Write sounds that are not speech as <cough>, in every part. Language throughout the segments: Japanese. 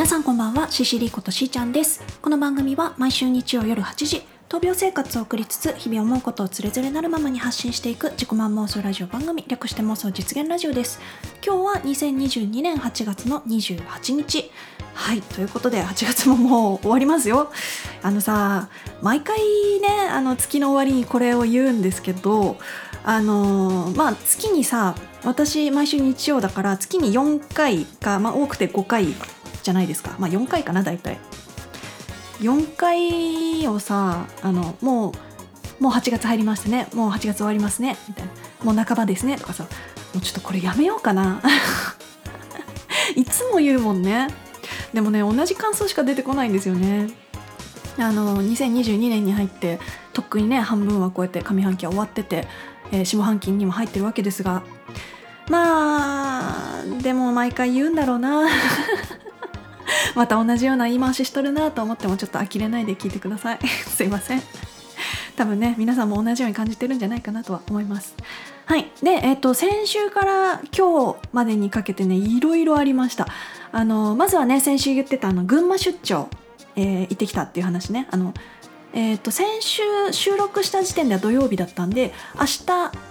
皆さんこんばんはシシリことしーちゃんです。この番組は毎週日曜夜8時闘病生活を送りつつ日々思うことをつれづれなるままに発信していく自己満妄想ラジオ番組略して妄想実現ラジオです。今日は2022年8月の28日。はいということで8月ももう終わりますよ。あのさ毎回ねあの月の終わりにこれを言うんですけどあのまあ月にさ私毎週日曜だから月に4回か、まあ、多くて5回じゃないですか。まあ4回かな大体。4回をさあのもうもう8月入りましたね。もう8月終わりますね。みたいな。もう半ばですね。とかさもうちょっとこれやめようかな。<laughs> いつも言うもんね。でもね同じ感想しか出てこないんですよね。あの2022年に入ってとっくにね半分はこうやって上半期は終わってて、えー、下半期にも入ってるわけですが。まあでも毎回言うんだろうな。<laughs> また同じような言い回ししとるなと思ってもちょっと呆れないで聞いてください。<laughs> すいません。多分ね皆さんも同じように感じてるんじゃないかなとは思います。はい。でえっ、ー、と先週から今日までにかけてねいろいろありました。あのまずはね先週言ってたあの群馬出張、えー、行ってきたっていう話ね。あのえーと先週収録した時点では土曜日だったんで明日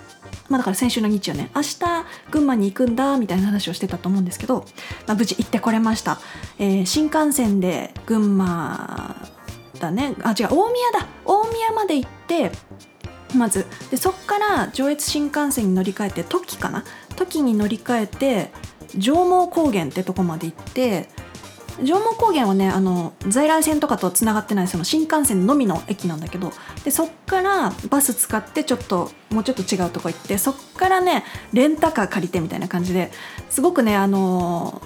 まあ、だから先週の日曜ね明日群馬に行くんだみたいな話をしてたと思うんですけど、まあ、無事行ってこれました、えー、新幹線で群馬だね。あ違う大宮だ。大宮まで行ってまずでそっから上越新幹線に乗り換えて時かな？時に乗り換えて上毛高原ってとこまで行って上毛高原はねあの在来線とかとつながってないその新幹線のみの駅なんだけどでそっからバス使ってちょっともうちょっと違うとこ行ってそっからねレンタカー借りてみたいな感じですごくねあの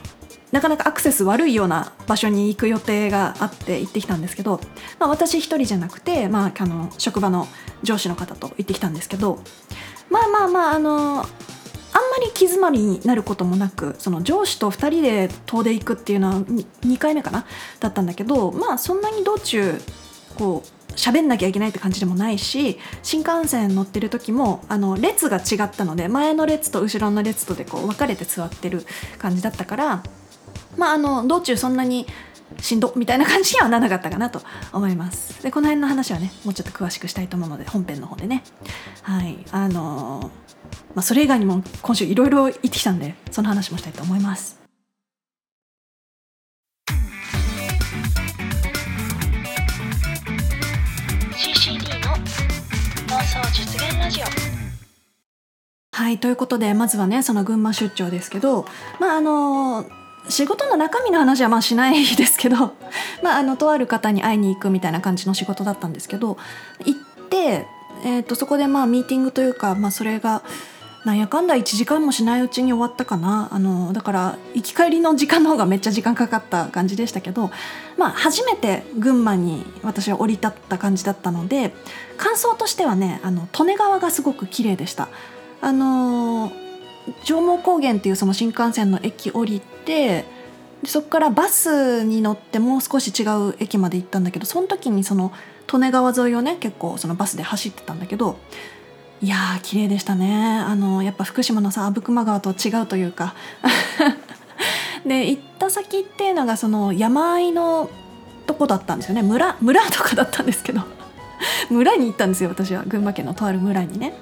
なかなかアクセス悪いような場所に行く予定があって行ってきたんですけど、まあ、私一人じゃなくて、まあ、あの職場の上司の方と行ってきたんですけどまあまあまああのあんまり気詰まりになることもなくその上司と2人で遠出行くっていうのは2回目かな？だったんだけどまあそんなに道中こう喋んなきゃいけないって感じでもないし新幹線乗ってる時もあの列が違ったので前の列と後ろの列とでこう分かれて座ってる感じだったからまああの道中そんなにしんどみたいな感じにはならなかったかなと <laughs> 思います。でこの辺の話はねもうちょっと詳しくしたいと思うので本編の方でね。はい。あのーまあ、それ以外にも今週いろいろ行ってきたんでその話もしたいと思います。はいということでまずはねその群馬出張ですけどまああの仕事の中身の話はまあしないですけど <laughs> まああのとある方に会いに行くみたいな感じの仕事だったんですけど行って、えー、とそこでまあミーティングというか、まあ、それがなんやかんだ1時間もしないうちに終わったかなあのだから行き帰りの時間の方がめっちゃ時間かかった感じでしたけど、まあ、初めて群馬に私は降り立った感じだったので感想としてはねあの利根川がすごく綺麗でした。あの上毛高原っていうその新幹線の駅降りてそこからバスに乗ってもう少し違う駅まで行ったんだけどその時にその利根川沿いをね結構そのバスで走ってたんだけどいやー綺麗でしたね。あのやっぱ福島のさ阿武隈川と違うというか。<laughs> で行った先っていうのがその山あいのとこだったんですよね。村村とかだったんですけど。<laughs> 村に行ったんですよ私は。群馬県のとある村にね。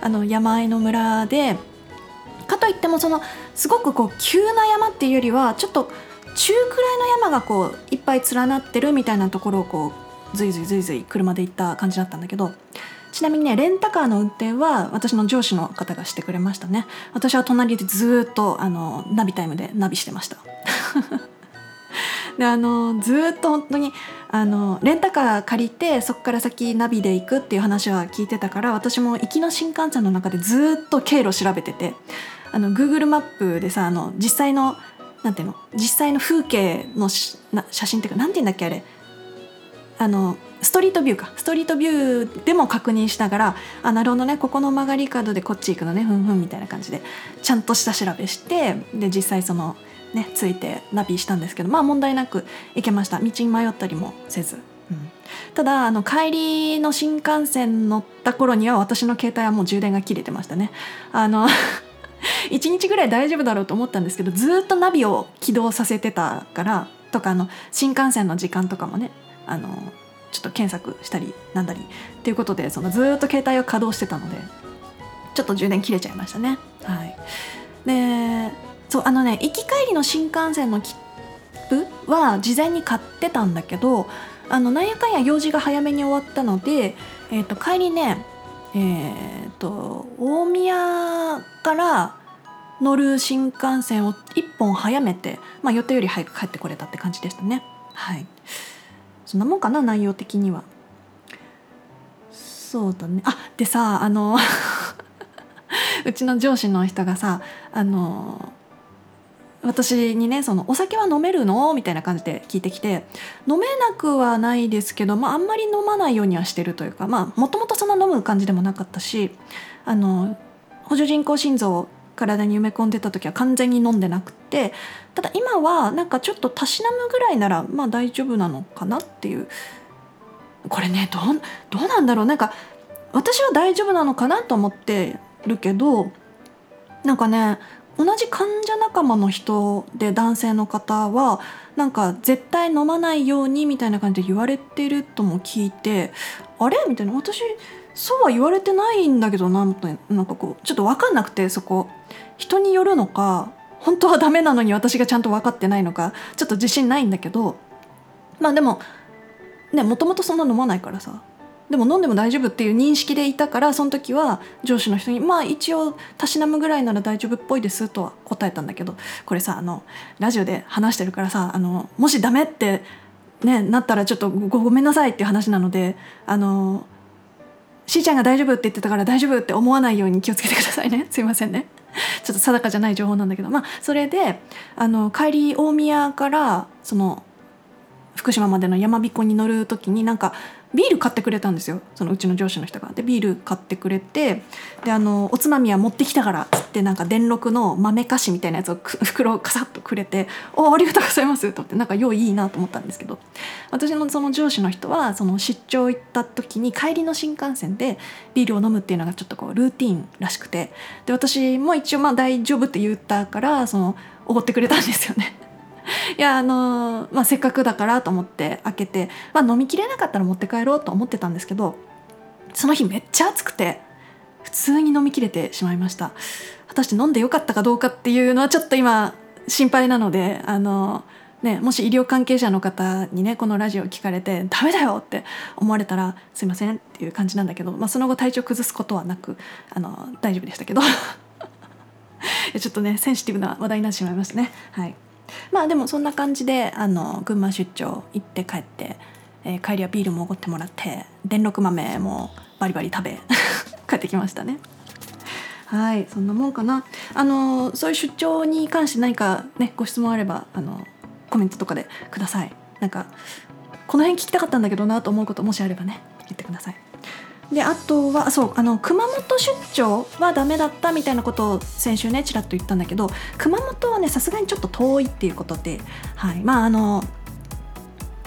あの山あいの村でかといってもそのすごくこう急な山っていうよりはちょっと中くらいの山がこういっぱい連なってるみたいなところをこうずいずいずいずい車で行った感じだったんだけどちなみにねレンタカーの運転は私の上司の方がしてくれましたね。私は隣でずっとあのナビタイムでナビしてました。であのずっと本当にあのレンタカー借りてそこから先ナビで行くっていう話は聞いてたから私も行きの新幹線の中でずっと経路調べててあの Google マップでさあの実際のなんていうの実際の風景の写真っていうかなんていうんだっけあれ？あのストリートビューか。ストリートビューでも確認しながらあなるほどね。ここの曲がり角でこっち行くのね。ふんふんみたいな感じで。ちゃんと下調べしてで実際そのねついてナビしたんですけどまあ問題なく行けました。道に迷ったりもせず。うん、ただあの帰りの新幹線乗った頃には私の携帯はもう充電が切れてましたね。あの <laughs> 1日ぐらい大丈夫だろうと思ったんですけどずっとナビを起動させてたからとかあの新幹線の時間とかもねあのちょっと検索したりなんだりっていうことでそのずっと携帯を稼働してたのでちょっと充電切れちゃいましたね。はい、でそうあのね行き帰りの新幹線の切符は事前に買ってたんだけどあのなんやかんや用事が早めに終わったので、えー、と帰りねえー、と大宮から乗る新幹線を1本早めて、まあ、予定より早く帰ってこれたって感じでしたねはいそんなもんかな内容的にはそうだねあでさあの <laughs> うちの上司の人がさあの私にねその「お酒は飲めるの?」みたいな感じで聞いてきて飲めなくはないですけど、まあ、んまり飲まないようにはしてるというかまあもともとそんな飲む感じでもなかったしあの補助人工心臓体に埋め込んでた時は完全に飲んでなくてただ今はなんかちょっとたしなむぐらいならまあ大丈夫なのかな？っていう。これねどうどうなんだろう？なんか私は大丈夫なのかなと思ってるけどなんかね同じ患者仲間の人で男性の方はなんか絶対飲まないようにみたいな感じで言われてるとも聞いてあれ？みたいな。私そうは言われてないんだけどなな。んかこうちょっと分かんなくてそこ。人によるのか本当はダメなのに私がちゃんと分かってないのかちょっと自信ないんだけどまあでもねもともとそんな飲まないからさでも飲んでも大丈夫っていう認識でいたからその時は上司の人にまあ一応たしなむぐらいなら大丈夫っぽいですとは答えたんだけどこれさあのラジオで話してるからさあのもしダメってねなったらちょっとごめんなさいっていう話なのであのしーちゃんが大丈夫って言ってたから大丈夫って思わないように気をつけてくださいね。すいませんね。<laughs> ちょっと定かじゃない情報なんだけど。まあそれであの帰り大宮からその福島までの山彦に乗る時になんかビール買ってくれたんですよそのうちの上司の人が。でビール買ってくれてであのおつまみは持ってきたからっつってなんか電録の豆菓子みたいなやつを <laughs> 袋をカサッとくれて「おありがとうございます」と思ってなんか用意いいなと思ったんですけど私のその上司の人はその出張行った時に帰りの新幹線でビールを飲むっていうのがちょっとこうルーティンらしくてで私も一応まあ大丈夫って言ったからそのおごってくれたんですよね。<laughs> いやあのまあ、せっかくだからと思って開けて、まあ、飲みきれなかったら持って帰ろうと思ってたんですけどその日めっちゃ暑くて普通に飲みきれてしまいました果たして飲んでよかったかどうかっていうのはちょっと今心配なのであのね、もし医療関係者の方にねこのラジオ聞かれて「ダメだよ!」って思われたら「すいません」っていう感じなんだけど、まあ、その後体調崩すことはなくあの大丈夫でしたけど <laughs> ちょっとねセンシティブな話題になってしまいましたね。はいまあでもそんな感じであの群馬出張行って帰って、えー、帰りはビールもおごってもらって電力豆もバリバリ食べ <laughs> 帰ってきましたね。はいそんなもんかな。あのそういう出張に関して何かねご質問あればあのコメントとかでください。なんかこの辺聞きたかったんだけどなと思うこともしあればね言ってください。であとはそうあの熊本出張はダメだったみたいなことを先週ねちらっと言ったんだけど熊本はねさすがにちょっと遠いっていうことで、はい、まああの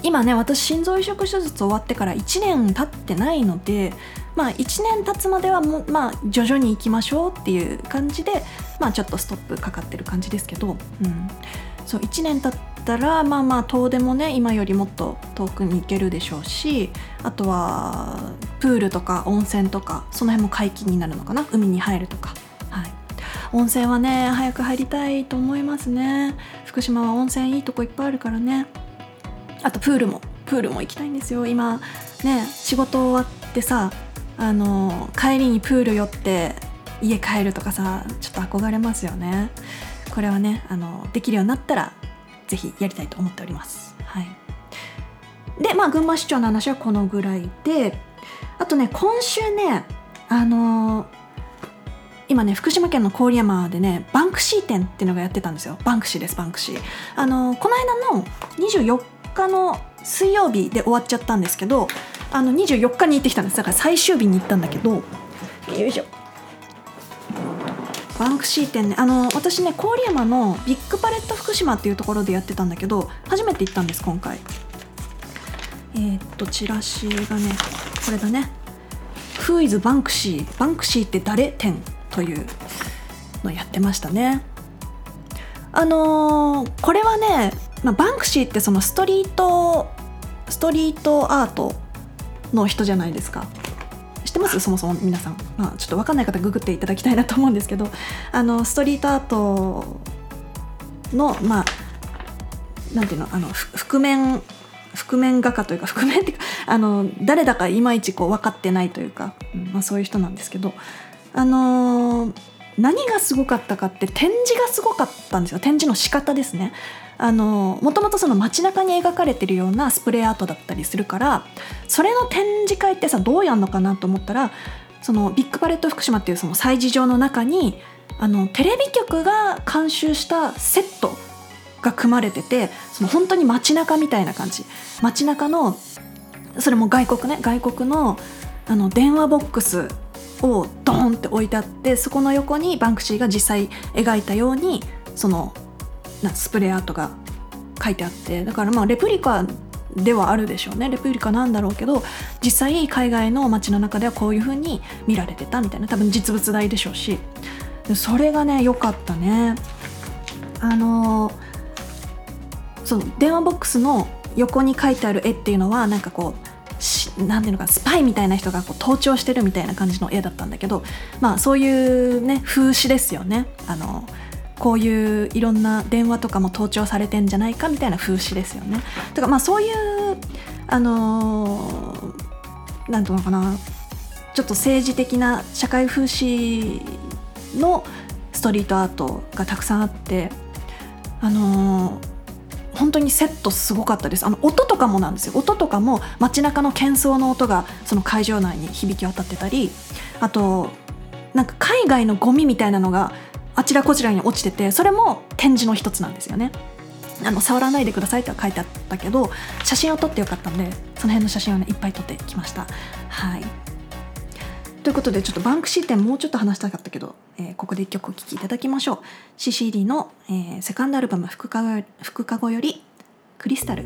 今ね私心臓移植手術終わってから1年経ってないのでまあ1年経つまではもまあ徐々に行きましょうっていう感じでまあちょっとストップかかってる感じですけど、うん、そう1年経ったらまあまあ遠出もね今よりもっと遠くに行けるでしょうしあとはプールとか温泉とかその辺も解禁になるのかな？海に入るとか、はい、温泉はね早く入りたいと思いますね。福島は温泉いいとこいっぱいあるからね。あとプールもプールも行きたいんですよ。今ね仕事終わってさあの帰りにプール寄って家帰るとかさちょっと憧れますよね。これはねあのできるようになったらぜひやりたいと思っております。はい、でまあ群馬市長の話はこのぐらいであとね今週ねあのー、今ね福島県の郡山でねバンクシー展っていうのがやってたんですよ。バンクシーですバンクシー。あのー、この間の24日の水曜日で終わっちゃったんですけどあの24日に行ってきたんです。だから最終日に行ったんだけどよいしょ。バンクシー展ねあの私ね郡山のビッグパレット福島っていうところでやってたんだけど初めて行ったんです今回。えー、っとチラシがねこれだね「Who is バンクシーバンクシーって誰?」展というのやってましたね。あのー、これはねまあ、バンクシーってそのストリートストリートアートの人じゃないですか。ってます？そもそも皆さん、まあ、ちょっと分かんない方ググっていただきたいなと思うんですけど。あのストリートアートのまあなんていうの？あの覆面覆面画家というか覆面っていうかあの誰だかいまいちこう分かってないというか、まあ、そういう人なんですけど。あのー、何がすごかったかって展示がすごかったんですよ。展示の仕方ですね。あのもともとその街中に描かれてるようなスプレーアートだったりするからそれの展示会ってさどうやんのかなと思ったらそのビッグパレット福島っていうその催事場の中にあのテレビ局が監修したセットが組まれててその本当に街中みたいな感じ。街中のそれも外国ね外国のあの電話ボックスをドーンって置いてあってそこの横にバンクシーが実際描いたようにそのスプレーアートが書いてあってだからまあレプリカではあるでしょうね。レプリカなんだろうけど実際海外の街の中ではこういう風に見られてたみたいな。多分実物大でしょうし。それがね良かったね。あのその電話ボックスの横に書いてある絵っていうのはなんかこう何ていうのかスパイみたいな人がこう盗聴してるみたいな感じの絵だったんだけどまあそういうね風刺ですよね。あのこういういろんな電話とかも盗聴されてんじゃないかみたいな風刺ですよね。だからまあそういうあの何、ー、ていうのかな。ちょっと政治的な社会風刺のストリートアートがたくさんあってあのー本当にセットすごかったです。あの音とかもなんですよ。音とかも街中の喧騒の音がその会場内に響き渡ってたりあとなんか海外のゴミみたいなのがあちらこちらに落ちててそれも展示の一つなんですよね。あの触らないでくださいとは書いてあったけど写真を撮ってよかったんでその辺の写真をねいっぱい撮ってきました。はい。ということでちょっとバンクシー展もうちょっと話したかったけど、えー、ここで一曲お聴きいただきましょう。CCD の、えー、セカンドアルバム「福かご」福かごより「クリスタル」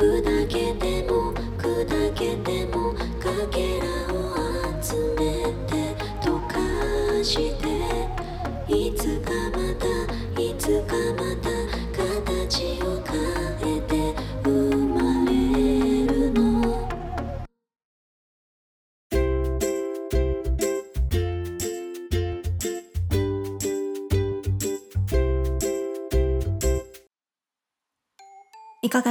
砕けても砕けてもかけらを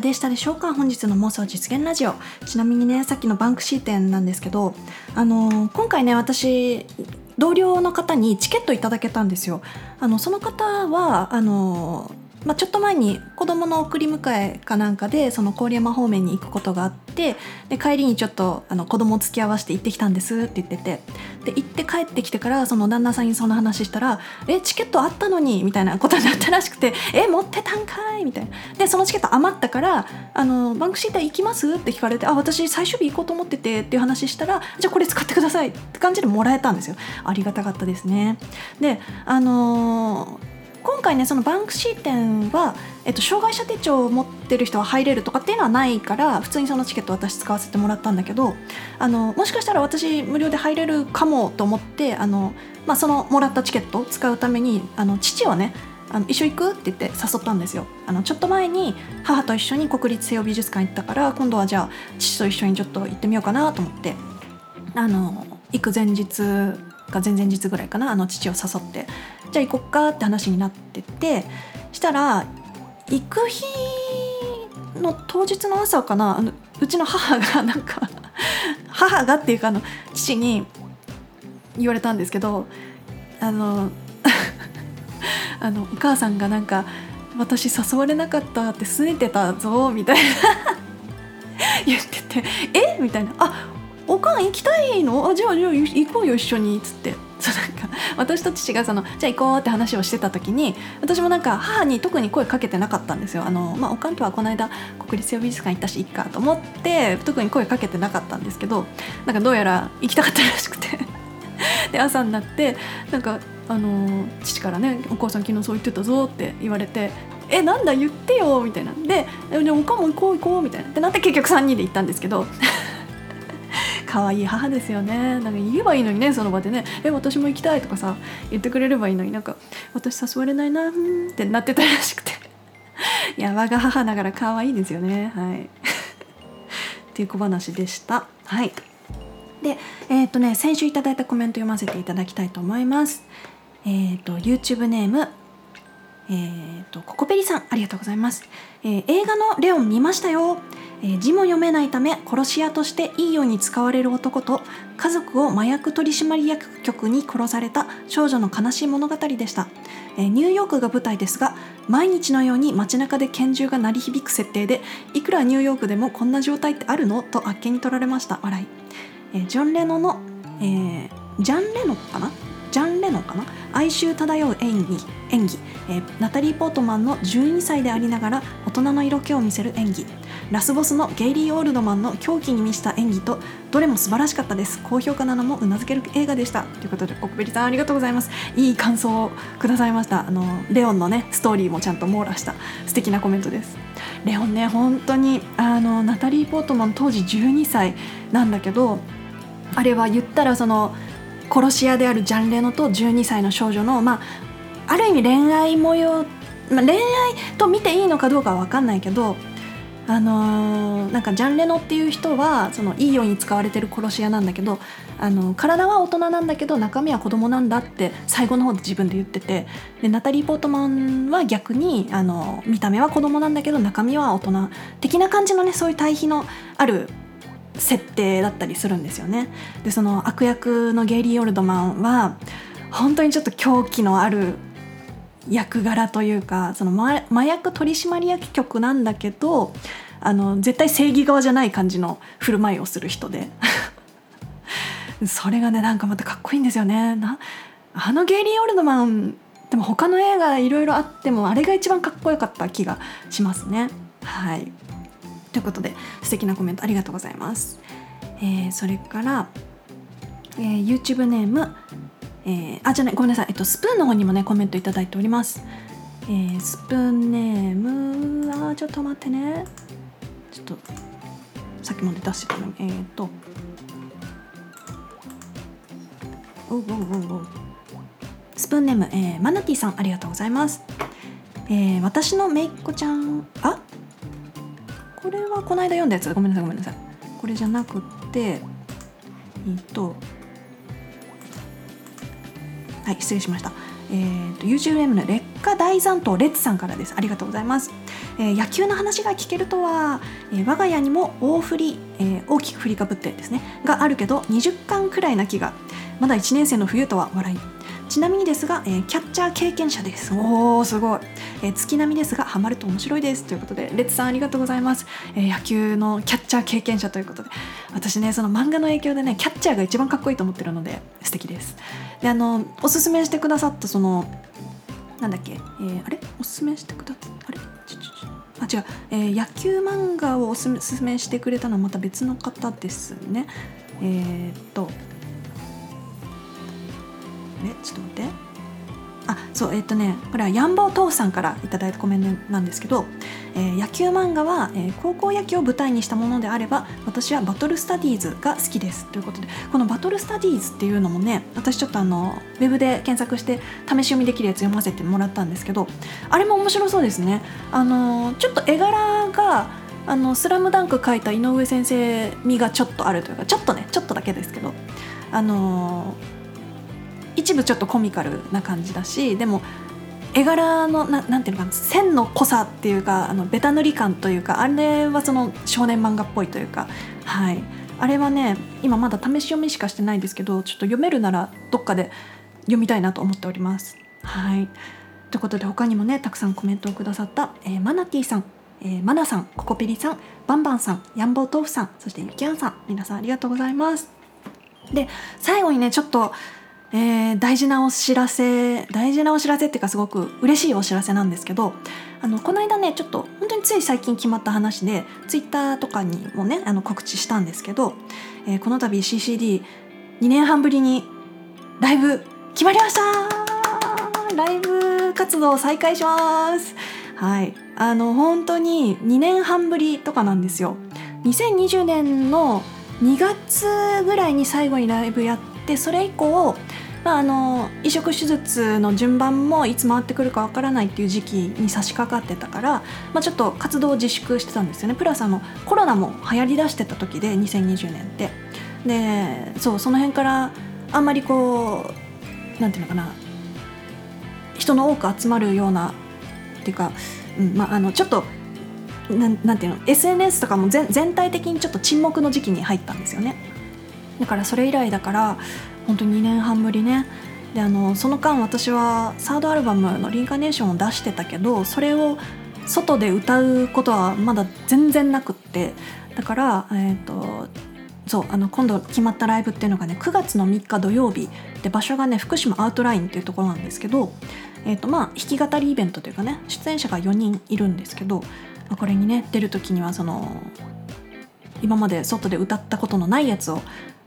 でしたでしょうか？本日の妄想実現ラジオ。ちなみにねさっきのバンクシー展なんですけどあの今回ね私同僚の方にチケットいただけたんですよ。あのその方はあのまあ、ちょっと前に子供の送り迎えかなんかでその郡山方面に行くことがあってで帰りにちょっとあの子供を付き合わせて行ってきたんですって言ってて。で行って帰ってきてからその旦那さんにその話したら「えチケットあったのに」みたいなことになったらしくて「え持ってたんかい」みたいな。でそのチケット余ったから「あのバンクシーター行きます?」って聞かれて「あ私最終日行こうと思ってて」っていう話したら「じゃあこれ使ってください」って感じでもらえたんですよ。ありがたかったですね。であのー今回ねそのバンクシー店は、えっと、障害者手帳を持ってる人は入れるとかっていうのはないから普通にそのチケット私使わせてもらったんだけどあのもしかしたら私無料で入れるかもと思ってあの、まあ、そのもらったチケットを使うためにあの父をねあの一緒行くって言って誘ったんですよ。あのちょっと前に母と一緒に国立西洋美術館行ったから今度はじゃあ父と一緒にちょっと行ってみようかなと思ってあの行く前日か前々日ぐらいかなあの父を誘ってじゃあ行こっかって話になっててしたら行く日の当日の朝かなあのうちの母がなんか <laughs> 母がっていうかあの父に言われたんですけどあの <laughs> あのお母さんがなんか「私誘われなかった」って拗ねてたぞみたいな。<laughs> 言ってて「え？みたいな「あおかん行きたいの？あじゃあじゃあ行こうよ一緒に」っつって。そうなんか私と父がそのじゃあ行こうって話をしてた時に私もなんか母に特に声かけてなかったんですよ。あの、まあ、おかんとはこの間国立美術館行ったしいっかと思って特に声かけてなかったんですけどなんかどうやら行きたかったらしくて。で朝になってなんかあの父からね「お母さん昨日そう言ってたぞ」って言われて「えなんだ言ってよ」みたいな。で「じゃあおかんも行こう行こう」みたいな。ってなって結局3人で行ったんですけど。可愛い母ですよね。なんか言えばいいのにねその場でね「え私も行きたい」とかさ言ってくれればいいのに。なんか「私誘われないな」ってなってたらしくて。<laughs> いや我が母ながら可愛いですよね。はい。<laughs> っていう小話でした。はい。でえっ、とね先週いただいたコメント読ませていただきたいと思います。えっ、と YouTube ネームえー、とココペリさんありがとうございます、えー映画の「レオン」見ましたよ、え字も読めないため殺し屋としていいように使われる男と家族を麻薬取締役局に殺された少女の悲しい物語でした、えニューヨークが舞台ですが毎日のように街中で拳銃が鳴り響く設定でいくらニューヨークでもこんな状態ってあるの？とあっけに取られました。笑い、えジョン・レノの、えージャン・レノかな？ジャン・レノンかな？哀愁漂う演技演技、えーナタリー・ポートマンの12歳でありながら大人の色気を見せる演技。ラスボスのゲイリー・オールドマンの狂気に満ちた演技とどれも素晴らしかったです。高評価なのもうなずける映画でした。ということで奥べりさんありがとうございます。いい感想をくださいました。あのレオンのねストーリーもちゃんと網羅した素敵なコメントです。レオンね本当にあのナタリー・ポートマン当時12歳なんだけどあれは言ったらその殺し屋であるジャン・レノと12歳の少女のまあある意味恋愛模様、まあ、恋愛と見ていいのかどうかは分かんないけどあのーなんかジャン・レノっていう人はそのいいように使われてる殺し屋なんだけどあの体は大人なんだけど中身は子供なんだって最後の方で自分で言っててでナタリー・ポートマンは逆にあの見た目は子供なんだけど中身は大人的な感じのねそういう対比のある設定だったりするんですよね。でその悪役のゲイリー・オルドマンは本当にちょっと狂気のある役柄というかその麻麻薬取締役局なんだけどあの絶対正義側じゃない感じの振る舞いをする人で <laughs> それがねなんかまたかっこいいんですよね。なあのゲイリー・オルドマンでも他の映画いろいろあってもあれが一番かっこよかった気がしますね。はいということで素敵なコメントありがとうございます。えーそれから、えー YouTube ネーム、えーあじゃないごめんなさい、えっと、スプーンの方にもねコメントいただいております。えースプーンネームあーちょっと待ってねちょっとさっきまで出してたのにえー、っとおうおうおうおスプーンネーム、えーマナティさんありがとうございます。えー私のめいっ子ちゃんあ？これはこの間読んだやつ。ごめんなさいごめんなさい。これじゃなくってえっとはい失礼しました。えー、と YouTube の劣化大残党レッツさんからです。ありがとうございます、えー、野球の話が聞けるとは、えー、我が家にも大振り、えー、大きく振りかぶってですねがあるけど20巻くらいな気がまだ1年生の冬とは笑い。ちなみにですが、えー、キャッチャー経験者です。おーすごい、えー、月並みですがハマると面白いです。ということでレッツさんありがとうございます、えー、野球のキャッチャー経験者ということで。私ねその漫画の影響でねキャッチャーが一番かっこいいと思ってるので素敵です。であのおすすめしてくださったそのなんだっけ、えー、あれ？おすすめしてくださあれ？ちょちょちょ。あ違う、えー、野球漫画をおすすめしてくれたのはまた別の方ですね。えー、っとえちょっと待って。あそうえっとねこれはヤンボー父さんから頂いたコメントなんですけど、えー、野球漫画は、えー、高校野球を舞台にしたものであれば私はバトルスタディーズが好きです。ということでこのバトルスタディーズっていうのもね私ちょっとあのウェブで検索して試し読みできるやつ読ませてもらったんですけどあれも面白そうですね。あのちょっと絵柄があのスラムダンク書いた井上先生味がちょっとあるというかちょっとねちょっとだけですけどあの一部ちょっとコミカルな感じだしでも絵柄のななんていうのかな線の濃さっていうかあのベタ塗り感というかあれはその少年漫画っぽいというかはいあれはね今まだ試し読みしかしてないんですけどちょっと読めるならどっかで読みたいなと思っております。はいということで他にもねたくさんコメントをくださった、えー、マナティさん、えー、マナさんココペリさんバンバンさんヤンボー豆腐さんそしてゆきあんさん皆さんありがとうございます。で最後にねちょっとえー、大事なお知らせ大事なお知らせっていうかすごく嬉しいお知らせなんですけどあのこの間ねちょっと本当につい最近決まった話でツイッターとかにもねあの告知したんですけど、えー、この度 CCD2 年半ぶりにライブ決まりました。ライブ活動再開します。はい。あの本当に2年半ぶりとかなんですよ。2020年の2月ぐらいに最後にライブやっててそれ以降まあ、あの移植手術の順番もいつ回ってくるかわからないっていう時期に差し掛かってたから、まあ、ちょっと活動を自粛してたんですよね。プラスあのコロナも流行りだしてた時で2020年って。でそうその辺からあんまりこうなんていうのかな。人の多く集まるようなっていうか、うんまあ、あのちょっとなんなんていうの SNS とかも全全体的にちょっと沈黙の時期に入ったんですよね。だからそれ以来だから本当に2年半ぶりね。であのその間私はサードアルバムの「リンカネーション」を出してたけどそれを外で歌うことはまだ全然なくって。だから、えーと、そうあの今度決まったライブっていうのがね9月の3日土曜日で場所がね福島アウトラインっていうところなんですけど、えーとまあ、弾き語りイベントというかね出演者が4人いるんですけど、これにね出る時にはその今まで外で歌ったことのないやつを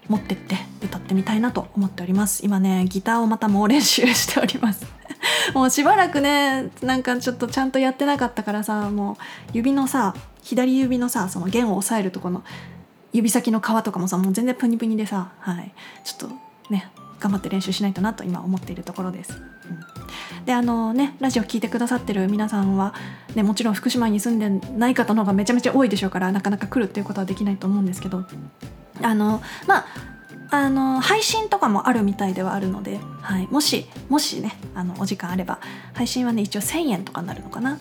持ってって歌ってみたいなと思っております。今ねギターをまた猛練習しております。<laughs> もうしばらくねなんかちょっとちゃんとやってなかったからさもう指のさ左指のさその弦を押さえるとこの指先の皮とかもさもう全然プニプニでさはい。ちょっとね頑張って練習しないとなと今思っているところです。うん、であのねラジオ聴いてくださってる皆さんは、ね、もちろん福島に住んでない方の方がめちゃめちゃ多いでしょうからなかなか来るっていうことはできないと思うんですけどあのまああの配信とかもあるみたいではあるので、はい、もしもしねあのお時間あれば配信はね一応1000円とかになるのかな、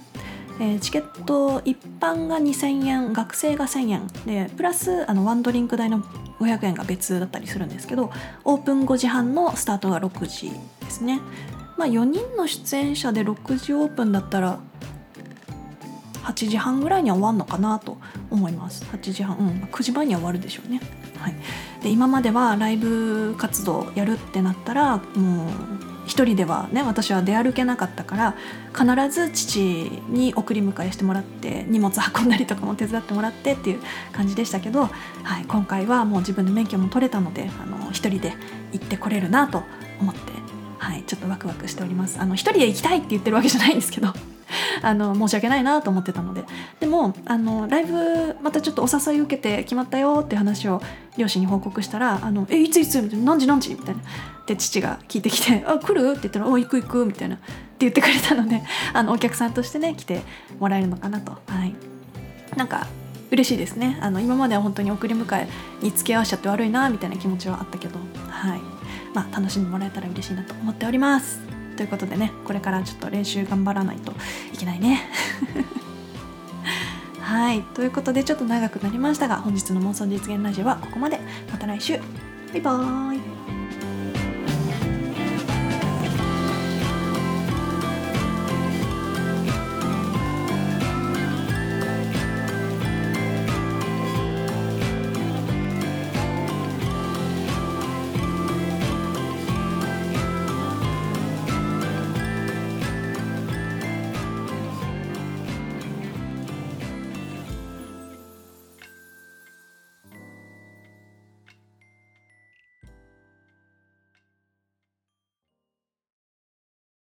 えー、チケット一般が2000円学生が1000円。でプラスあのワンドリンク代の500円が別だったりするんですけどオープン5時半のスタートが6時ですね。まあ4人の出演者で6時オープンだったら8時半ぐらいには終わるのかなと思います。8時半うん9時前には終わるでしょうね。はい、で今まではライブ活動やるってなったらもう一人ではね私は出歩けなかったから必ず父に送り迎えしてもらって荷物運んだりとかも手伝ってもらってっていう感じでしたけど、はい、今回はもう自分で免許も取れたのであの一人で行ってこれるなと思って、はい、ちょっとワクワクしております。あの一人で行きたいって言ってるわけじゃないんですけどあの申し訳ないなと思ってたので。でもあのライブまたちょっとお誘い受けて決まったよって話を両親に報告したら「あのえいついつ?」みたいな「何時何時?」みたいな。で父が聞いてきて「あ来る?」って言ったら「お行く行く」みたいな。って言ってくれたので <laughs> あのお客さんとしてね来てもらえるのかなと。はい。なんか嬉しいですね。あの今までは本当に送り迎えに付き合わしちゃって悪いなみたいな気持ちはあったけど。はい。まあ楽しんでもらえたら嬉しいなと思っております。ということでねこれからちょっと練習頑張らないといけないね。<laughs> はいということでちょっと長くなりましたが本日の妄想実現ラジオはここまで。また来週。バイバーイ。